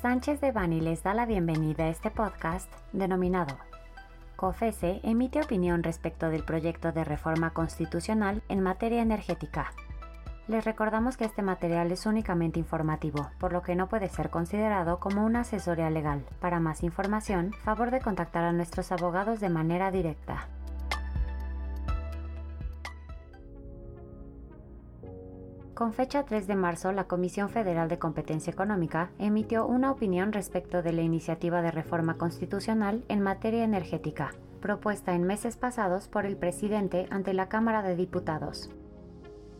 Sánchez de Bani les da la bienvenida a este podcast denominado COFESE emite opinión respecto del proyecto de reforma constitucional en materia energética. Les recordamos que este material es únicamente informativo, por lo que no puede ser considerado como una asesoría legal. Para más información, favor de contactar a nuestros abogados de manera directa. Con fecha 3 de marzo, la Comisión Federal de Competencia Económica emitió una opinión respecto de la iniciativa de reforma constitucional en materia energética, propuesta en meses pasados por el presidente ante la Cámara de Diputados.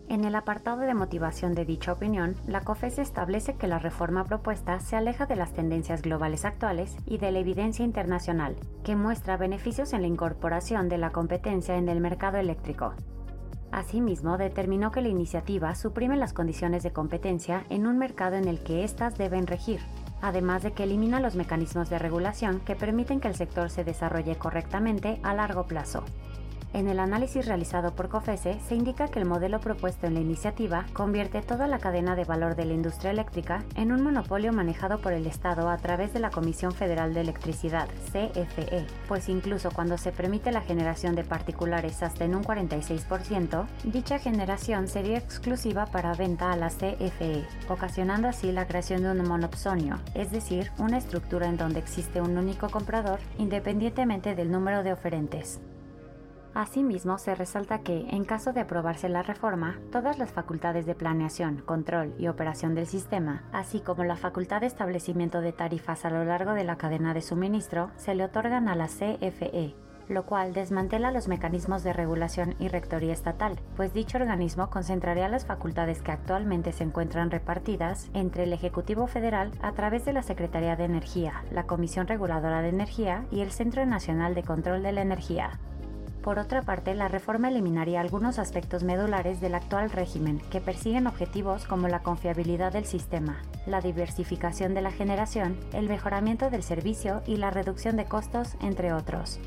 En el apartado de motivación de dicha opinión, la COFES establece que la reforma propuesta se aleja de las tendencias globales actuales y de la evidencia internacional, que muestra beneficios en la incorporación de la competencia en el mercado eléctrico, Asimismo, determinó que la iniciativa suprime las condiciones de competencia en un mercado en el que éstas deben regir, además de que elimina los mecanismos de regulación que permiten que el sector se desarrolle correctamente a largo plazo. En el análisis realizado por COFESE se indica que el modelo propuesto en la iniciativa convierte toda la cadena de valor de la industria eléctrica en un monopolio manejado por el Estado a través de la Comisión Federal de Electricidad, CFE, pues incluso cuando se permite la generación de particulares hasta en un 46%, dicha generación sería exclusiva para venta a la CFE, ocasionando así la creación de un monopsonio, es decir, una estructura en donde existe un único comprador independientemente del número de oferentes. Asimismo, se resalta que, en caso de aprobarse la reforma, todas las facultades de planeación, control y operación del sistema, así como la facultad de establecimiento de tarifas a lo largo de la cadena de suministro, se le otorgan a la CFE, lo cual desmantela los mecanismos de regulación y rectoría estatal, pues dicho organismo concentraría las facultades que actualmente se encuentran repartidas entre el Ejecutivo Federal a través de la Secretaría de Energía, la Comisión Reguladora de Energía y el Centro Nacional de Control de la Energía. Por otra parte, la reforma eliminaría algunos aspectos medulares del actual régimen que persiguen objetivos como la confiabilidad del sistema, la diversificación de la generación, el mejoramiento del servicio y la reducción de costos, entre otros.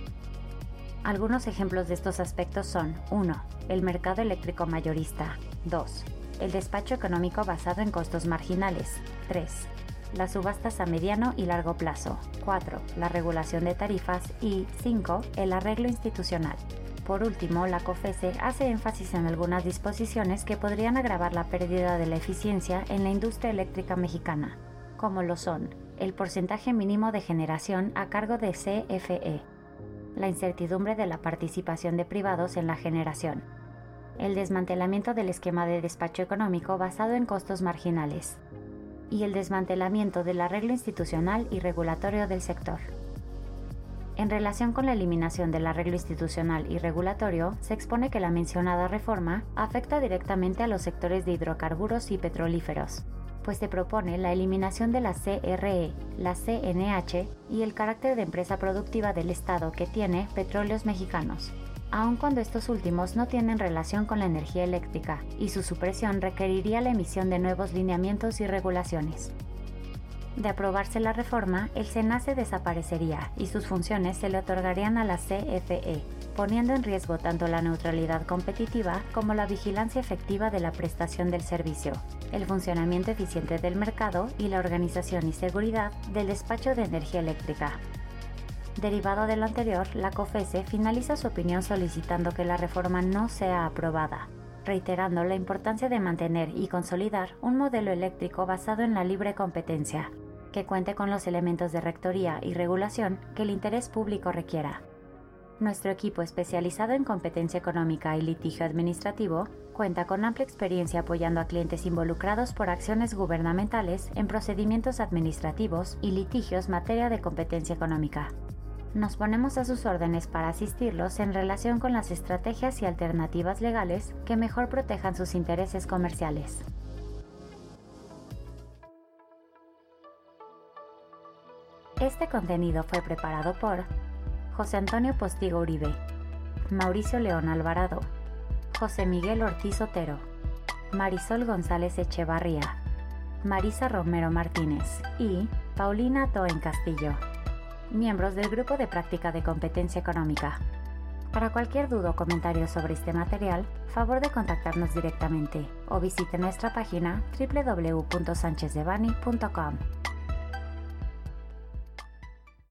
Algunos ejemplos de estos aspectos son 1. El mercado eléctrico mayorista. 2. El despacho económico basado en costos marginales. 3 las subastas a mediano y largo plazo. 4. La regulación de tarifas. Y 5. El arreglo institucional. Por último, la COFESE hace énfasis en algunas disposiciones que podrían agravar la pérdida de la eficiencia en la industria eléctrica mexicana, como lo son el porcentaje mínimo de generación a cargo de CFE, la incertidumbre de la participación de privados en la generación, el desmantelamiento del esquema de despacho económico basado en costos marginales, y el desmantelamiento del arreglo institucional y regulatorio del sector. En relación con la eliminación del arreglo institucional y regulatorio, se expone que la mencionada reforma afecta directamente a los sectores de hidrocarburos y petrolíferos, pues se propone la eliminación de la CRE, la CNH y el carácter de empresa productiva del Estado que tiene Petróleos Mexicanos, aun cuando estos últimos no tienen relación con la energía eléctrica, y su supresión requeriría la emisión de nuevos lineamientos y regulaciones. De aprobarse la reforma, el SENACE desaparecería y sus funciones se le otorgarían a la CFE, poniendo en riesgo tanto la neutralidad competitiva como la vigilancia efectiva de la prestación del servicio, el funcionamiento eficiente del mercado y la organización y seguridad del despacho de energía eléctrica. Derivado de lo anterior, la COFESE finaliza su opinión solicitando que la reforma no sea aprobada, reiterando la importancia de mantener y consolidar un modelo eléctrico basado en la libre competencia, que cuente con los elementos de rectoría y regulación que el interés público requiera. Nuestro equipo especializado en competencia económica y litigio administrativo cuenta con amplia experiencia apoyando a clientes involucrados por acciones gubernamentales en procedimientos administrativos y litigios materia de competencia económica. Nos ponemos a sus órdenes para asistirlos en relación con las estrategias y alternativas legales que mejor protejan sus intereses comerciales. Este contenido fue preparado por José Antonio Postigo Uribe, Mauricio León Alvarado, José Miguel Ortiz Otero, Marisol González Echevarría, Marisa Romero Martínez y Paulina Toen Castillo miembros del Grupo de Práctica de Competencia Económica. Para cualquier duda o comentario sobre este material, favor de contactarnos directamente o visite nuestra página www.sanchezdevani.com.